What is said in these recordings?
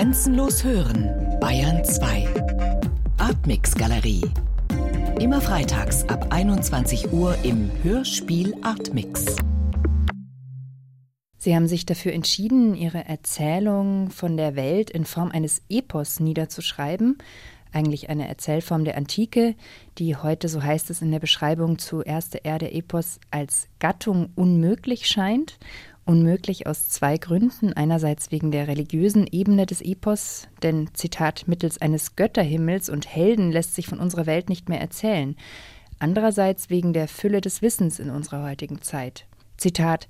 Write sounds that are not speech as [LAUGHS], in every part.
Grenzenlos hören, Bayern 2. Artmix Galerie. Immer freitags ab 21 Uhr im Hörspiel Artmix. Sie haben sich dafür entschieden, Ihre Erzählung von der Welt in Form eines Epos niederzuschreiben, eigentlich eine Erzählform der Antike, die heute, so heißt es in der Beschreibung zu Erste Erde Epos, als Gattung unmöglich scheint. Unmöglich aus zwei Gründen. Einerseits wegen der religiösen Ebene des Epos, denn, Zitat, mittels eines Götterhimmels und Helden lässt sich von unserer Welt nicht mehr erzählen. Andererseits wegen der Fülle des Wissens in unserer heutigen Zeit. Zitat,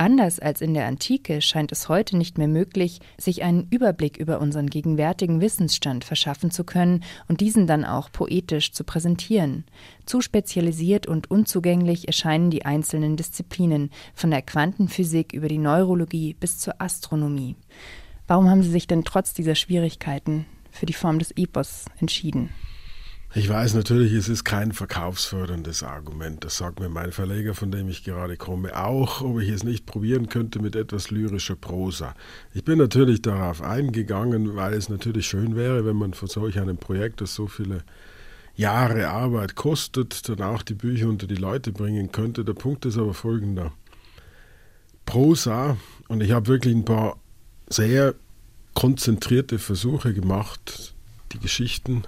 Anders als in der Antike scheint es heute nicht mehr möglich, sich einen Überblick über unseren gegenwärtigen Wissensstand verschaffen zu können und diesen dann auch poetisch zu präsentieren. Zu spezialisiert und unzugänglich erscheinen die einzelnen Disziplinen, von der Quantenphysik über die Neurologie bis zur Astronomie. Warum haben Sie sich denn trotz dieser Schwierigkeiten für die Form des Epos entschieden? Ich weiß natürlich, es ist kein verkaufsförderndes Argument. Das sagt mir mein Verleger, von dem ich gerade komme, auch, ob ich es nicht probieren könnte mit etwas lyrischer Prosa. Ich bin natürlich darauf eingegangen, weil es natürlich schön wäre, wenn man von solch einem Projekt, das so viele Jahre Arbeit kostet, dann auch die Bücher unter die Leute bringen könnte. Der Punkt ist aber folgender. Prosa, und ich habe wirklich ein paar sehr konzentrierte Versuche gemacht, die Geschichten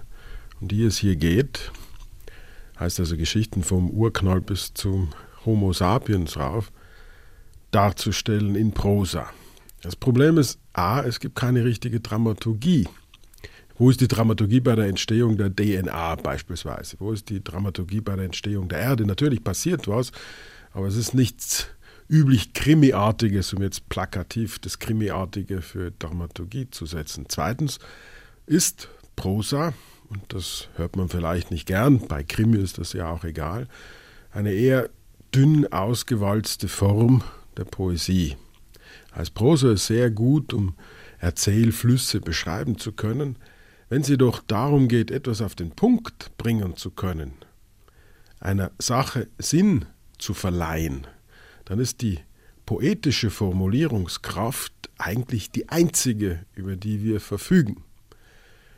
um die es hier geht, heißt also Geschichten vom Urknall bis zum Homo sapiens rauf, darzustellen in Prosa. Das Problem ist, a, es gibt keine richtige Dramaturgie. Wo ist die Dramaturgie bei der Entstehung der DNA beispielsweise? Wo ist die Dramaturgie bei der Entstehung der Erde? Natürlich passiert was, aber es ist nichts üblich Krimiartiges, um jetzt plakativ das Krimiartige für Dramaturgie zu setzen. Zweitens ist Prosa und das hört man vielleicht nicht gern, bei Krimi ist das ja auch egal, eine eher dünn ausgewalzte Form der Poesie. Als Prosa ist sehr gut, um Erzählflüsse beschreiben zu können, wenn sie doch darum geht, etwas auf den Punkt bringen zu können, einer Sache Sinn zu verleihen, dann ist die poetische Formulierungskraft eigentlich die einzige, über die wir verfügen.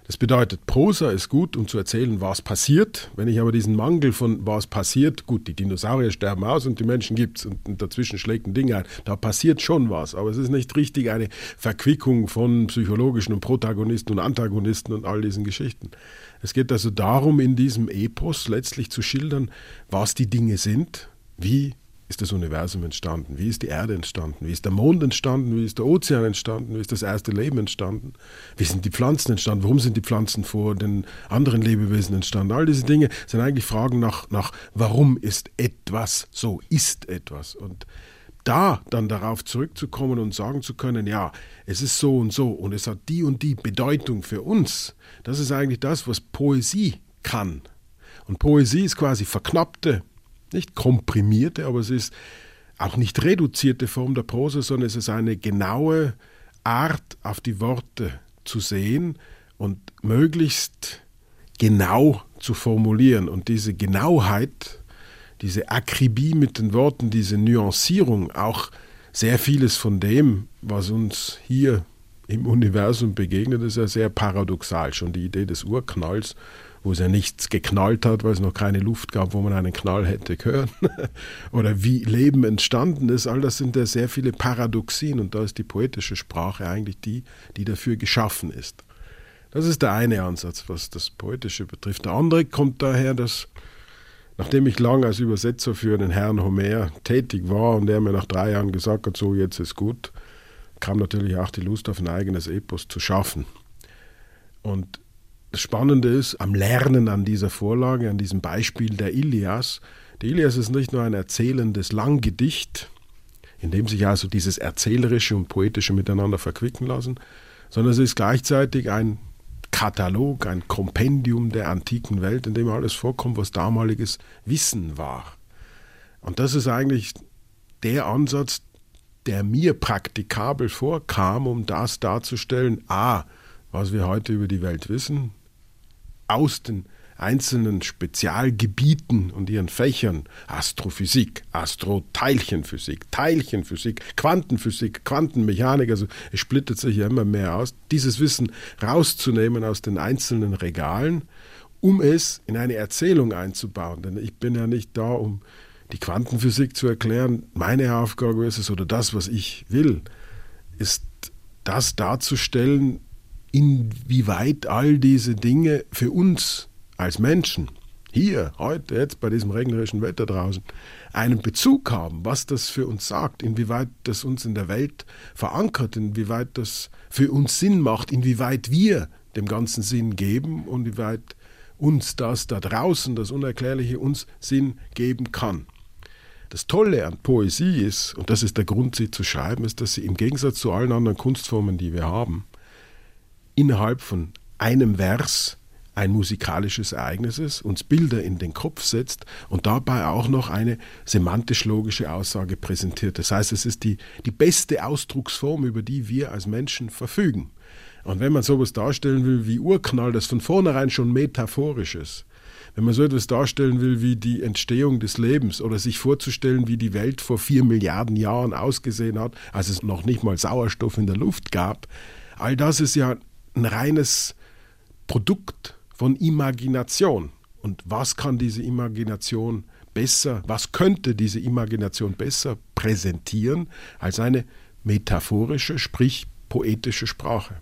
Das bedeutet, Prosa ist gut, um zu erzählen, was passiert. Wenn ich aber diesen Mangel von was passiert, gut, die Dinosaurier sterben aus und die Menschen gibt es und, dazwischen schlägt ein Ding ein, da passiert schon was. Aber es ist nicht richtig eine Verquickung von psychologischen und Protagonisten und Antagonisten und all diesen Geschichten. Es geht also darum, in diesem Epos letztlich zu schildern, was die Dinge sind, wie ist das Universum entstanden? Wie ist die Erde entstanden? Wie ist der Mond entstanden? Wie ist der Ozean entstanden? Wie ist das erste Leben entstanden? Wie sind die Pflanzen entstanden? Warum sind die Pflanzen vor den anderen Lebewesen entstanden? All diese Dinge sind eigentlich Fragen nach, nach warum ist etwas so, ist etwas. Und da dann darauf zurückzukommen und sagen zu können, ja, es ist so und so und es hat die und die Bedeutung für uns, das ist eigentlich das, was Poesie kann. Und Poesie ist quasi verknappte nicht komprimierte, aber es ist auch nicht reduzierte Form der Prosa, sondern es ist eine genaue Art, auf die Worte zu sehen und möglichst genau zu formulieren. Und diese Genauheit, diese Akribie mit den Worten, diese Nuancierung, auch sehr vieles von dem, was uns hier im Universum begegnet, ist ja sehr paradoxal. Schon die Idee des Urknalls wo es ja nichts geknallt hat, weil es noch keine Luft gab, wo man einen Knall hätte hören. [LAUGHS] Oder wie Leben entstanden ist. All das sind ja sehr viele Paradoxien und da ist die poetische Sprache eigentlich die, die dafür geschaffen ist. Das ist der eine Ansatz, was das Poetische betrifft. Der andere kommt daher, dass nachdem ich lange als Übersetzer für den Herrn Homer tätig war und er mir nach drei Jahren gesagt hat, so jetzt ist gut, kam natürlich auch die Lust auf ein eigenes Epos zu schaffen. Und das Spannende ist am Lernen an dieser Vorlage, an diesem Beispiel der Ilias. Der Ilias ist nicht nur ein erzählendes Langgedicht, in dem sich also dieses Erzählerische und Poetische miteinander verquicken lassen, sondern es ist gleichzeitig ein Katalog, ein Kompendium der antiken Welt, in dem alles vorkommt, was damaliges Wissen war. Und das ist eigentlich der Ansatz, der mir praktikabel vorkam, um das darzustellen, a, was wir heute über die Welt wissen, aus den einzelnen Spezialgebieten und ihren Fächern, Astrophysik, Astroteilchenphysik, Teilchenphysik, Quantenphysik, Quantenmechanik, also es splittet sich ja immer mehr aus, dieses Wissen rauszunehmen aus den einzelnen Regalen, um es in eine Erzählung einzubauen. Denn ich bin ja nicht da, um die Quantenphysik zu erklären. Meine Aufgabe ist es, oder das, was ich will, ist das darzustellen, inwieweit all diese Dinge für uns als Menschen hier, heute, jetzt bei diesem regnerischen Wetter draußen, einen Bezug haben, was das für uns sagt, inwieweit das uns in der Welt verankert, inwieweit das für uns Sinn macht, inwieweit wir dem Ganzen Sinn geben und inwieweit uns das da draußen, das Unerklärliche, uns Sinn geben kann. Das Tolle an Poesie ist, und das ist der Grund, sie zu schreiben, ist, dass sie im Gegensatz zu allen anderen Kunstformen, die wir haben, innerhalb von einem Vers ein musikalisches Ereignis ist, uns Bilder in den Kopf setzt und dabei auch noch eine semantisch-logische Aussage präsentiert. Das heißt, es ist die, die beste Ausdrucksform, über die wir als Menschen verfügen. Und wenn man sowas darstellen will wie Urknall, das von vornherein schon metaphorisch ist, wenn man so etwas darstellen will wie die Entstehung des Lebens oder sich vorzustellen, wie die Welt vor vier Milliarden Jahren ausgesehen hat, als es noch nicht mal Sauerstoff in der Luft gab, all das ist ja ein reines Produkt von Imagination. Und was kann diese Imagination besser, was könnte diese Imagination besser präsentieren als eine metaphorische, sprich poetische Sprache?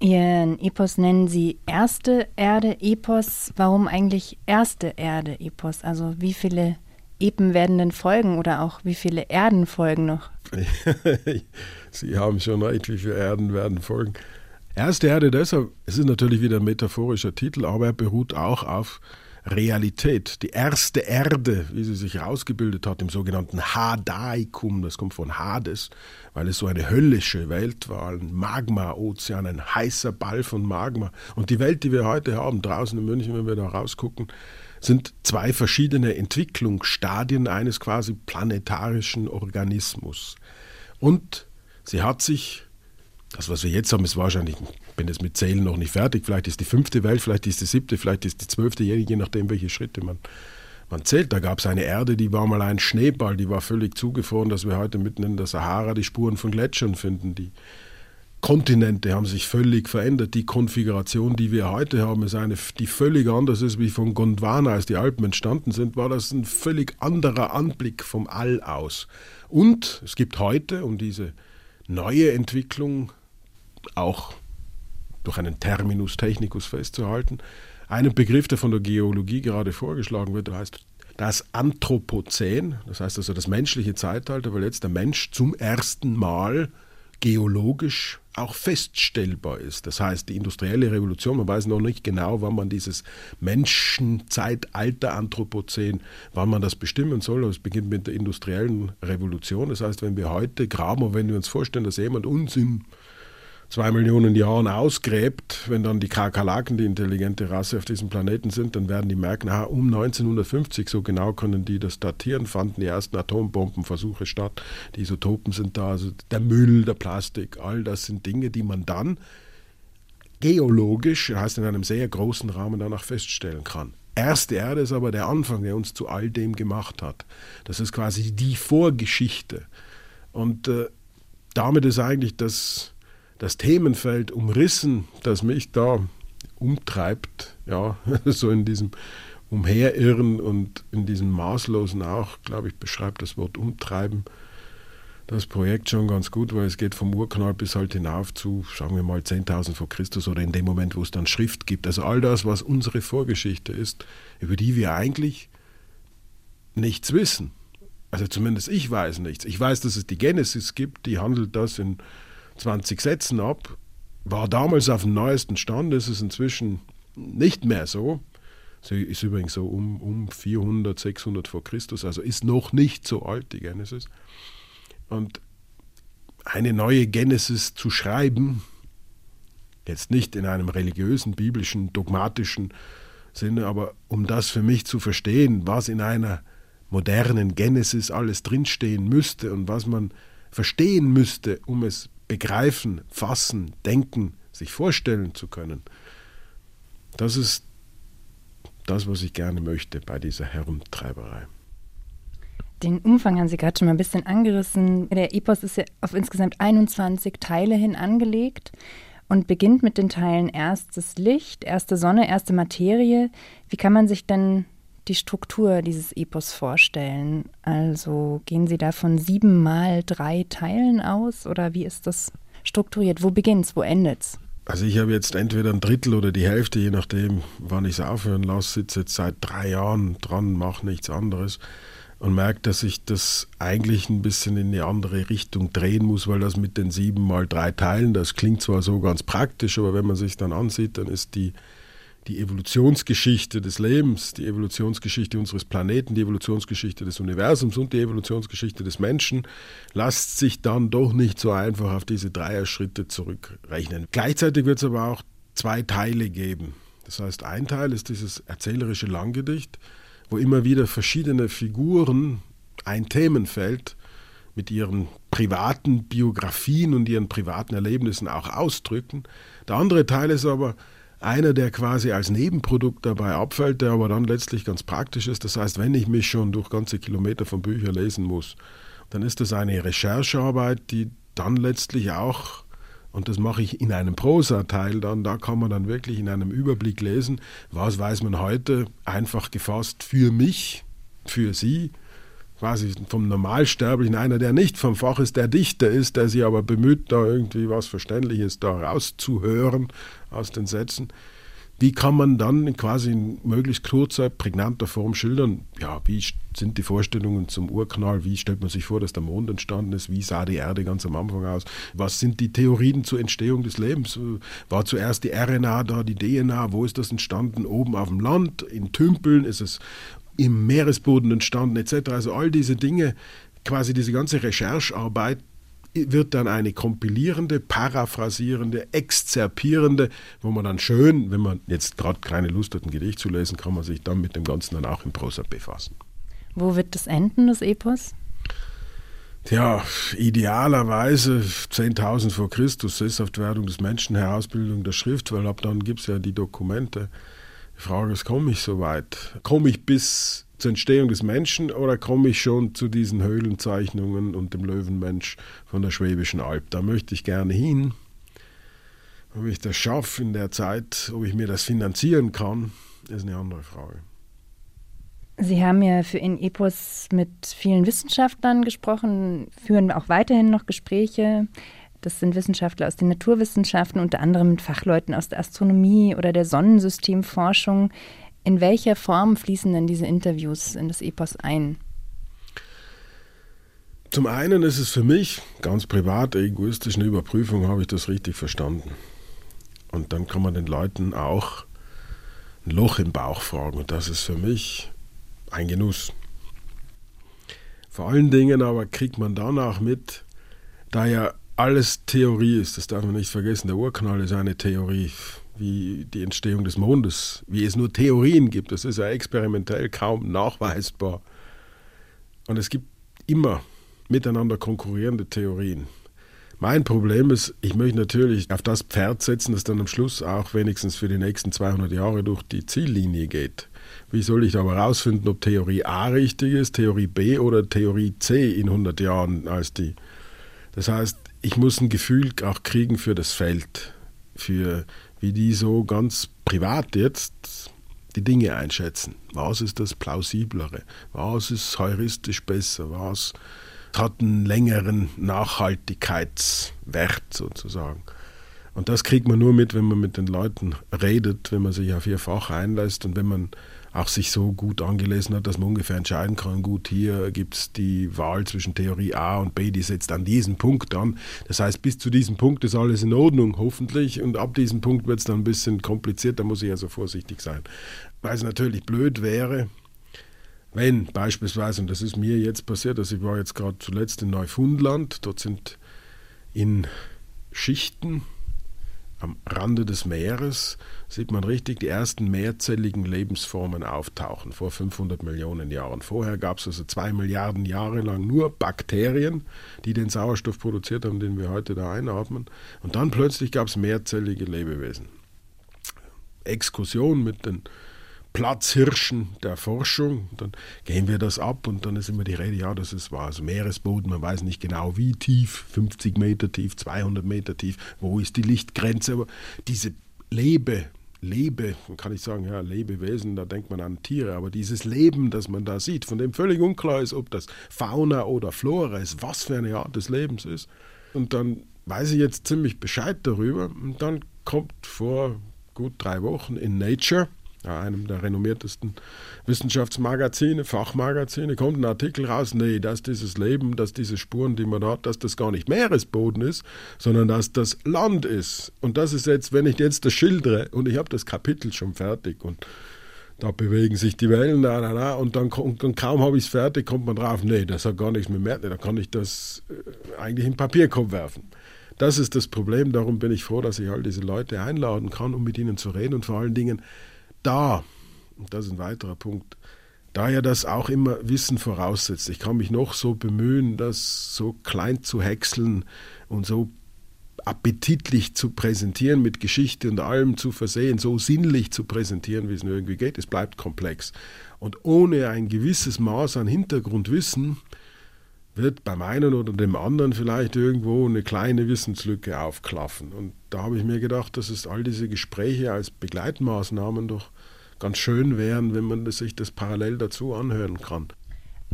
Ihren Epos nennen Sie erste Erde-Epos. Warum eigentlich erste Erde-Epos? Also wie viele Epen werden denn folgen oder auch wie viele Erden folgen noch? [LAUGHS] Sie haben schon recht, wie viele Erden werden folgen. Erste Erde deshalb, es ist natürlich wieder ein metaphorischer Titel, aber er beruht auch auf Realität. Die erste Erde, wie sie sich herausgebildet hat im sogenannten Hadaikum, das kommt von Hades, weil es so eine höllische Welt war, ein Magma-Ozean, ein heißer Ball von Magma. Und die Welt, die wir heute haben, draußen in München, wenn wir da rausgucken, sind zwei verschiedene Entwicklungsstadien eines quasi planetarischen Organismus. Und sie hat sich das, was wir jetzt haben, ist wahrscheinlich, ich bin jetzt mit Zählen noch nicht fertig, vielleicht ist die fünfte Welt, vielleicht ist die siebte, vielleicht ist die zwölfte, je nachdem, welche Schritte man, man zählt. Da gab es eine Erde, die war mal ein Schneeball, die war völlig zugefroren, dass wir heute mitten in der Sahara die Spuren von Gletschern finden. Die Kontinente haben sich völlig verändert. Die Konfiguration, die wir heute haben, ist eine, die völlig anders ist wie von Gondwana, als die Alpen entstanden sind, war das ein völlig anderer Anblick vom All aus. Und es gibt heute, um diese neue Entwicklung auch durch einen Terminus technicus festzuhalten. Einen Begriff, der von der Geologie gerade vorgeschlagen wird, der heißt das Anthropozän, das heißt also das menschliche Zeitalter, weil jetzt der Mensch zum ersten Mal geologisch auch feststellbar ist. Das heißt, die industrielle Revolution, man weiß noch nicht genau, wann man dieses Menschenzeitalter Anthropozän, wann man das bestimmen soll, aber es beginnt mit der industriellen Revolution. Das heißt, wenn wir heute graben und wenn wir uns vorstellen, dass jemand uns in zwei Millionen Jahren ausgräbt, wenn dann die Kakerlaken die intelligente Rasse auf diesem Planeten sind, dann werden die merken, aha, um 1950, so genau können die das datieren, fanden die ersten Atombombenversuche statt, die Isotopen sind da, also der Müll, der Plastik, all das sind Dinge, die man dann geologisch, heißt in einem sehr großen Rahmen danach feststellen kann. Erste Erde ist aber der Anfang, der uns zu all dem gemacht hat. Das ist quasi die Vorgeschichte. Und äh, damit ist eigentlich das das Themenfeld umrissen, das mich da umtreibt, ja, [LAUGHS] so in diesem Umherirren und in diesem Maßlosen auch, glaube ich, beschreibt das Wort umtreiben das Projekt schon ganz gut, weil es geht vom Urknall bis halt hinauf zu, sagen wir mal, 10.000 vor Christus oder in dem Moment, wo es dann Schrift gibt. Also all das, was unsere Vorgeschichte ist, über die wir eigentlich nichts wissen. Also zumindest ich weiß nichts. Ich weiß, dass es die Genesis gibt, die handelt das in 20 Sätzen ab. War damals auf dem neuesten Stand, ist es inzwischen nicht mehr so. Sie ist übrigens so um, um 400, 600 vor Christus, also ist noch nicht so alt, die Genesis. Und eine neue Genesis zu schreiben, jetzt nicht in einem religiösen, biblischen, dogmatischen Sinne, aber um das für mich zu verstehen, was in einer modernen Genesis alles drinstehen müsste und was man verstehen müsste, um es begreifen, fassen, denken, sich vorstellen zu können. Das ist das, was ich gerne möchte bei dieser Herumtreiberei. Den Umfang haben Sie gerade schon mal ein bisschen angerissen. Der Epos ist ja auf insgesamt 21 Teile hin angelegt und beginnt mit den Teilen erstes Licht, erste Sonne, erste Materie. Wie kann man sich denn die Struktur dieses Epos vorstellen? Also gehen Sie da von sieben mal drei Teilen aus oder wie ist das strukturiert? Wo beginnt's, wo endet's? Also ich habe jetzt entweder ein Drittel oder die Hälfte, je nachdem, wann ich es aufhören lasse, sitze jetzt seit drei Jahren dran, mache nichts anderes und merke, dass ich das eigentlich ein bisschen in eine andere Richtung drehen muss, weil das mit den sieben mal drei Teilen, das klingt zwar so ganz praktisch, aber wenn man sich dann ansieht, dann ist die die Evolutionsgeschichte des Lebens, die Evolutionsgeschichte unseres Planeten, die Evolutionsgeschichte des Universums und die Evolutionsgeschichte des Menschen lässt sich dann doch nicht so einfach auf diese Dreier-Schritte zurückrechnen. Gleichzeitig wird es aber auch zwei Teile geben. Das heißt, ein Teil ist dieses erzählerische Langgedicht, wo immer wieder verschiedene Figuren ein Themenfeld mit ihren privaten Biografien und ihren privaten Erlebnissen auch ausdrücken. Der andere Teil ist aber einer, der quasi als Nebenprodukt dabei abfällt, der aber dann letztlich ganz praktisch ist. Das heißt, wenn ich mich schon durch ganze Kilometer von Büchern lesen muss, dann ist das eine Recherchearbeit, die dann letztlich auch, und das mache ich in einem Prosa-Teil dann, da kann man dann wirklich in einem Überblick lesen, was weiß man heute einfach gefasst für mich, für Sie, quasi vom Normalsterblichen, einer, der nicht vom Fach ist, der Dichter ist, der sich aber bemüht, da irgendwie was Verständliches da rauszuhören aus den Sätzen. Wie kann man dann quasi in möglichst kurzer, prägnanter Form schildern, ja, wie sind die Vorstellungen zum Urknall, wie stellt man sich vor, dass der Mond entstanden ist, wie sah die Erde ganz am Anfang aus, was sind die Theorien zur Entstehung des Lebens, war zuerst die RNA da, die DNA, wo ist das entstanden, oben auf dem Land, in Tümpeln, ist es im Meeresboden entstanden etc. Also all diese Dinge, quasi diese ganze Recherchearbeit wird dann eine kompilierende, paraphrasierende, exzerpierende, wo man dann schön, wenn man jetzt gerade keine Lust hat, ein Gedicht zu lesen, kann man sich dann mit dem Ganzen dann auch in Prosa befassen. Wo wird das enden, das Epos? Tja, idealerweise 10.000 vor Christus, Sesshaftwerdung des Menschen, Herausbildung der Schrift, weil ab dann gibt es ja die Dokumente. Die Frage ist, komme ich so weit? Komme ich bis zur Entstehung des Menschen oder komme ich schon zu diesen Höhlenzeichnungen und dem Löwenmensch von der Schwäbischen Alb? Da möchte ich gerne hin. Ob ich das schaffe in der Zeit, ob ich mir das finanzieren kann, ist eine andere Frage. Sie haben ja für in Epos mit vielen Wissenschaftlern gesprochen, führen auch weiterhin noch Gespräche. Das sind Wissenschaftler aus den Naturwissenschaften, unter anderem mit Fachleuten aus der Astronomie oder der Sonnensystemforschung. In welcher Form fließen denn diese Interviews in das Epos ein? Zum einen ist es für mich ganz privat, egoistisch eine Überprüfung, habe ich das richtig verstanden. Und dann kann man den Leuten auch ein Loch im Bauch fragen. Und das ist für mich ein Genuss. Vor allen Dingen aber kriegt man danach mit, da ja alles Theorie ist, das darf man nicht vergessen. Der Urknall ist eine Theorie, wie die Entstehung des Mondes, wie es nur Theorien gibt. Das ist ja experimentell kaum nachweisbar. Und es gibt immer miteinander konkurrierende Theorien. Mein Problem ist, ich möchte natürlich auf das Pferd setzen, das dann am Schluss auch wenigstens für die nächsten 200 Jahre durch die Ziellinie geht. Wie soll ich aber herausfinden, ob Theorie A richtig ist, Theorie B oder Theorie C in 100 Jahren als die? Das heißt, ich muss ein Gefühl auch kriegen für das Feld, für wie die so ganz privat jetzt die Dinge einschätzen. Was ist das Plausiblere? Was ist heuristisch besser? Was hat einen längeren Nachhaltigkeitswert sozusagen? Und das kriegt man nur mit, wenn man mit den Leuten redet, wenn man sich auf ihr Fach einlässt und wenn man auch sich so gut angelesen hat, dass man ungefähr entscheiden kann, gut, hier gibt es die Wahl zwischen Theorie A und B, die setzt an diesen Punkt an. Das heißt, bis zu diesem Punkt ist alles in Ordnung, hoffentlich, und ab diesem Punkt wird es dann ein bisschen kompliziert, da muss ich also vorsichtig sein. Weil es natürlich blöd wäre, wenn beispielsweise, und das ist mir jetzt passiert, also ich war jetzt gerade zuletzt in Neufundland, dort sind in Schichten am Rande des Meeres sieht man richtig die ersten mehrzelligen Lebensformen auftauchen, vor 500 Millionen Jahren. Vorher gab es also zwei Milliarden Jahre lang nur Bakterien, die den Sauerstoff produziert haben, den wir heute da einatmen. Und dann plötzlich gab es mehrzellige Lebewesen. Exkursion mit den Platzhirschen der Forschung. Dann gehen wir das ab und dann ist immer die Rede, ja, das ist, war also Meeresboden, man weiß nicht genau wie tief, 50 Meter tief, 200 Meter tief, wo ist die Lichtgrenze, aber diese Lebe, Lebe, kann ich sagen, ja, Lebewesen, da denkt man an Tiere, aber dieses Leben, das man da sieht, von dem völlig unklar ist, ob das Fauna oder Flora ist, was für eine Art des Lebens ist. Und dann weiß ich jetzt ziemlich Bescheid darüber und dann kommt vor gut drei Wochen in Nature einem der renommiertesten Wissenschaftsmagazine, Fachmagazine, kommt ein Artikel raus, nee, dass dieses Leben, dass diese Spuren, die man hat, dass das gar nicht Meeresboden ist, sondern dass das Land ist. Und das ist jetzt, wenn ich jetzt das schildere, und ich habe das Kapitel schon fertig und da bewegen sich die Wellen, da, da, da, und dann und kaum habe ich es fertig, kommt man drauf, nee, das hat gar nichts mit Meer, da kann ich das äh, eigentlich in Papierkorb werfen. Das ist das Problem, darum bin ich froh, dass ich all diese Leute einladen kann, um mit ihnen zu reden und vor allen Dingen da, und das ist ein weiterer Punkt, da ja das auch immer Wissen voraussetzt. Ich kann mich noch so bemühen, das so klein zu häckseln und so appetitlich zu präsentieren, mit Geschichte und allem zu versehen, so sinnlich zu präsentieren, wie es nur irgendwie geht. Es bleibt komplex. Und ohne ein gewisses Maß an Hintergrundwissen wird beim einen oder dem anderen vielleicht irgendwo eine kleine Wissenslücke aufklaffen. Und da habe ich mir gedacht, dass es all diese Gespräche als Begleitmaßnahmen doch ganz schön wären, wenn man sich das parallel dazu anhören kann.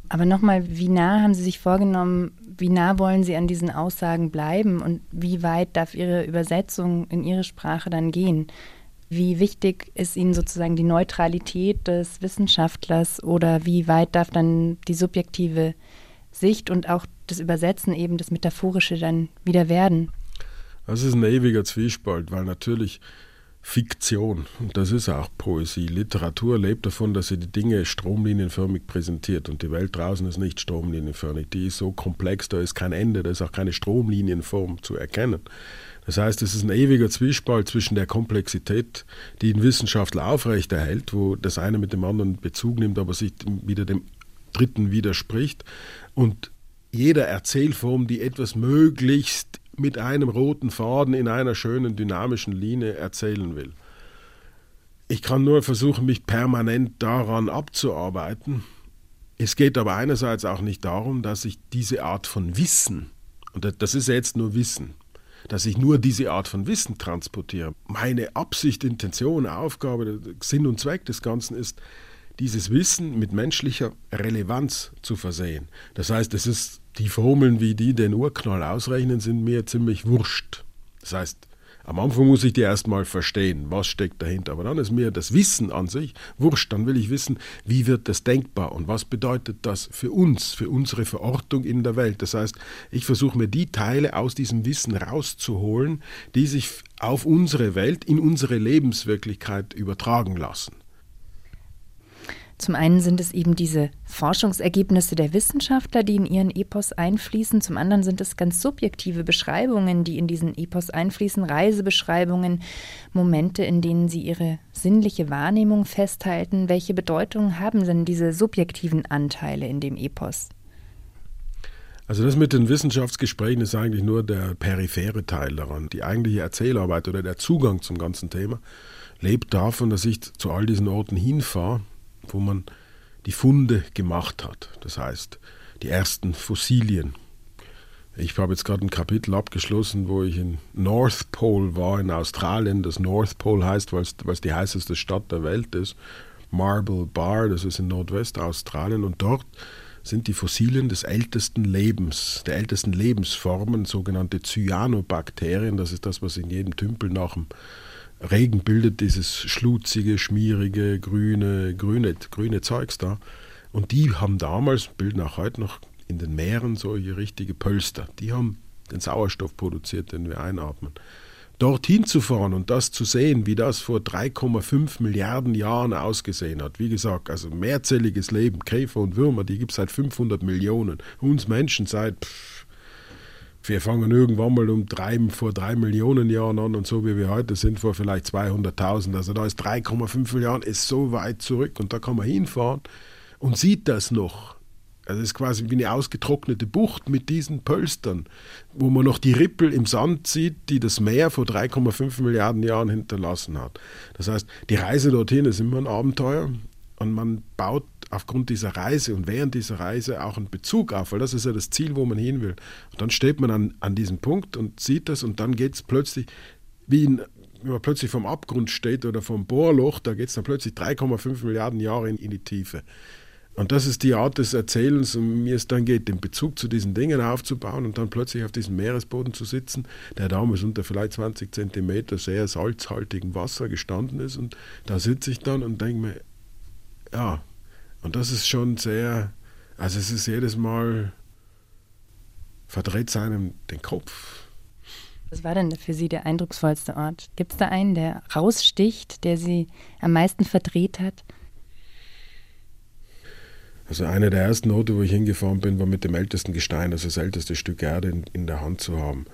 Aber nochmal, wie nah haben Sie sich vorgenommen, wie nah wollen Sie an diesen Aussagen bleiben und wie weit darf Ihre Übersetzung in Ihre Sprache dann gehen? Wie wichtig ist Ihnen sozusagen die Neutralität des Wissenschaftlers oder wie weit darf dann die subjektive Sicht und auch das Übersetzen eben das Metaphorische dann wieder werden? Das ist ein ewiger Zwiespalt, weil natürlich Fiktion, und das ist auch Poesie, Literatur lebt davon, dass sie die Dinge stromlinienförmig präsentiert und die Welt draußen ist nicht stromlinienförmig, die ist so komplex, da ist kein Ende, da ist auch keine Stromlinienform zu erkennen. Das heißt, es ist ein ewiger Zwiespalt zwischen der Komplexität, die ein Wissenschaftler aufrechterhält, wo das eine mit dem anderen Bezug nimmt, aber sich wieder dem dritten widerspricht, und jeder Erzählform, die etwas möglichst mit einem roten Faden in einer schönen dynamischen Linie erzählen will. Ich kann nur versuchen, mich permanent daran abzuarbeiten. Es geht aber einerseits auch nicht darum, dass ich diese Art von Wissen, und das ist jetzt nur Wissen, dass ich nur diese Art von Wissen transportiere. Meine Absicht, Intention, Aufgabe, Sinn und Zweck des Ganzen ist, dieses Wissen mit menschlicher Relevanz zu versehen. Das heißt, es ist die Formeln, wie die den Urknall ausrechnen, sind mir ziemlich wurscht. Das heißt, am Anfang muss ich die erstmal verstehen, was steckt dahinter. Aber dann ist mir das Wissen an sich wurscht. Dann will ich wissen, wie wird das denkbar und was bedeutet das für uns, für unsere Verortung in der Welt. Das heißt, ich versuche mir die Teile aus diesem Wissen rauszuholen, die sich auf unsere Welt, in unsere Lebenswirklichkeit übertragen lassen. Zum einen sind es eben diese Forschungsergebnisse der Wissenschaftler, die in ihren Epos einfließen. Zum anderen sind es ganz subjektive Beschreibungen, die in diesen Epos einfließen, Reisebeschreibungen, Momente, in denen sie ihre sinnliche Wahrnehmung festhalten. Welche Bedeutung haben denn diese subjektiven Anteile in dem Epos? Also das mit den Wissenschaftsgesprächen ist eigentlich nur der periphere Teil daran. Die eigentliche Erzählarbeit oder der Zugang zum ganzen Thema lebt davon, dass ich zu all diesen Orten hinfahre wo man die Funde gemacht hat. Das heißt, die ersten Fossilien. Ich habe jetzt gerade ein Kapitel abgeschlossen, wo ich in North Pole war, in Australien. Das North Pole heißt, weil es die heißeste Stadt der Welt ist. Marble Bar, das ist in Nordwestaustralien. Und dort sind die Fossilien des ältesten Lebens, der ältesten Lebensformen, sogenannte Cyanobakterien. Das ist das, was in jedem Tümpel nach dem Regen bildet dieses schlutzige, schmierige, grüne, grüne, grüne Zeugs da. Und die haben damals, bilden auch heute noch in den Meeren solche richtige Pölster. Die haben den Sauerstoff produziert, den wir einatmen. Dorthin zu fahren und das zu sehen, wie das vor 3,5 Milliarden Jahren ausgesehen hat. Wie gesagt, also mehrzelliges Leben, Käfer und Würmer, die gibt es seit 500 Millionen. Uns Menschen seit pff, wir fangen irgendwann mal um drei, vor drei Millionen Jahren an und so wie wir heute sind, vor vielleicht 200.000. Also da ist 3,5 Milliarden, ist so weit zurück und da kann man hinfahren und sieht das noch. Also es ist quasi wie eine ausgetrocknete Bucht mit diesen Pölstern, wo man noch die Rippel im Sand sieht, die das Meer vor 3,5 Milliarden Jahren hinterlassen hat. Das heißt, die Reise dorthin ist immer ein Abenteuer und man baut aufgrund dieser Reise und während dieser Reise auch einen Bezug auf, weil das ist ja das Ziel, wo man hin will. Und dann steht man an, an diesem Punkt und sieht das und dann geht es plötzlich wie in, wenn man plötzlich vom Abgrund steht oder vom Bohrloch, da geht es dann plötzlich 3,5 Milliarden Jahre in, in die Tiefe. Und das ist die Art des Erzählens, um mir es dann geht, den Bezug zu diesen Dingen aufzubauen und dann plötzlich auf diesem Meeresboden zu sitzen, der damals unter vielleicht 20 Zentimeter sehr salzhaltigem Wasser gestanden ist. Und da sitze ich dann und denke mir, ja, und das ist schon sehr, also es ist jedes Mal, verdreht seinem den Kopf. Was war denn für Sie der eindrucksvollste Ort? Gibt es da einen, der raussticht, der Sie am meisten verdreht hat? Also eine der ersten Orte, wo ich hingefahren bin, war mit dem ältesten Gestein, also das älteste Stück Erde in, in der Hand zu haben.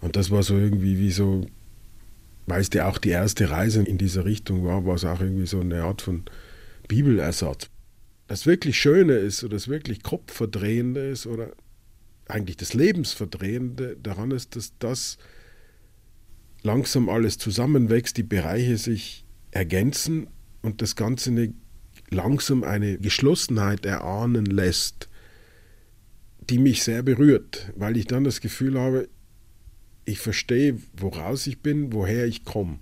Und das war so irgendwie wie so, weil es ja auch die erste Reise in diese Richtung war, war es auch irgendwie so eine Art von Bibelersatz. Das wirklich Schöne ist oder das wirklich Kopfverdrehende ist oder eigentlich das Lebensverdrehende daran ist, dass das langsam alles zusammenwächst, die Bereiche sich ergänzen und das Ganze eine langsam eine Geschlossenheit erahnen lässt, die mich sehr berührt, weil ich dann das Gefühl habe, ich verstehe, woraus ich bin, woher ich komme.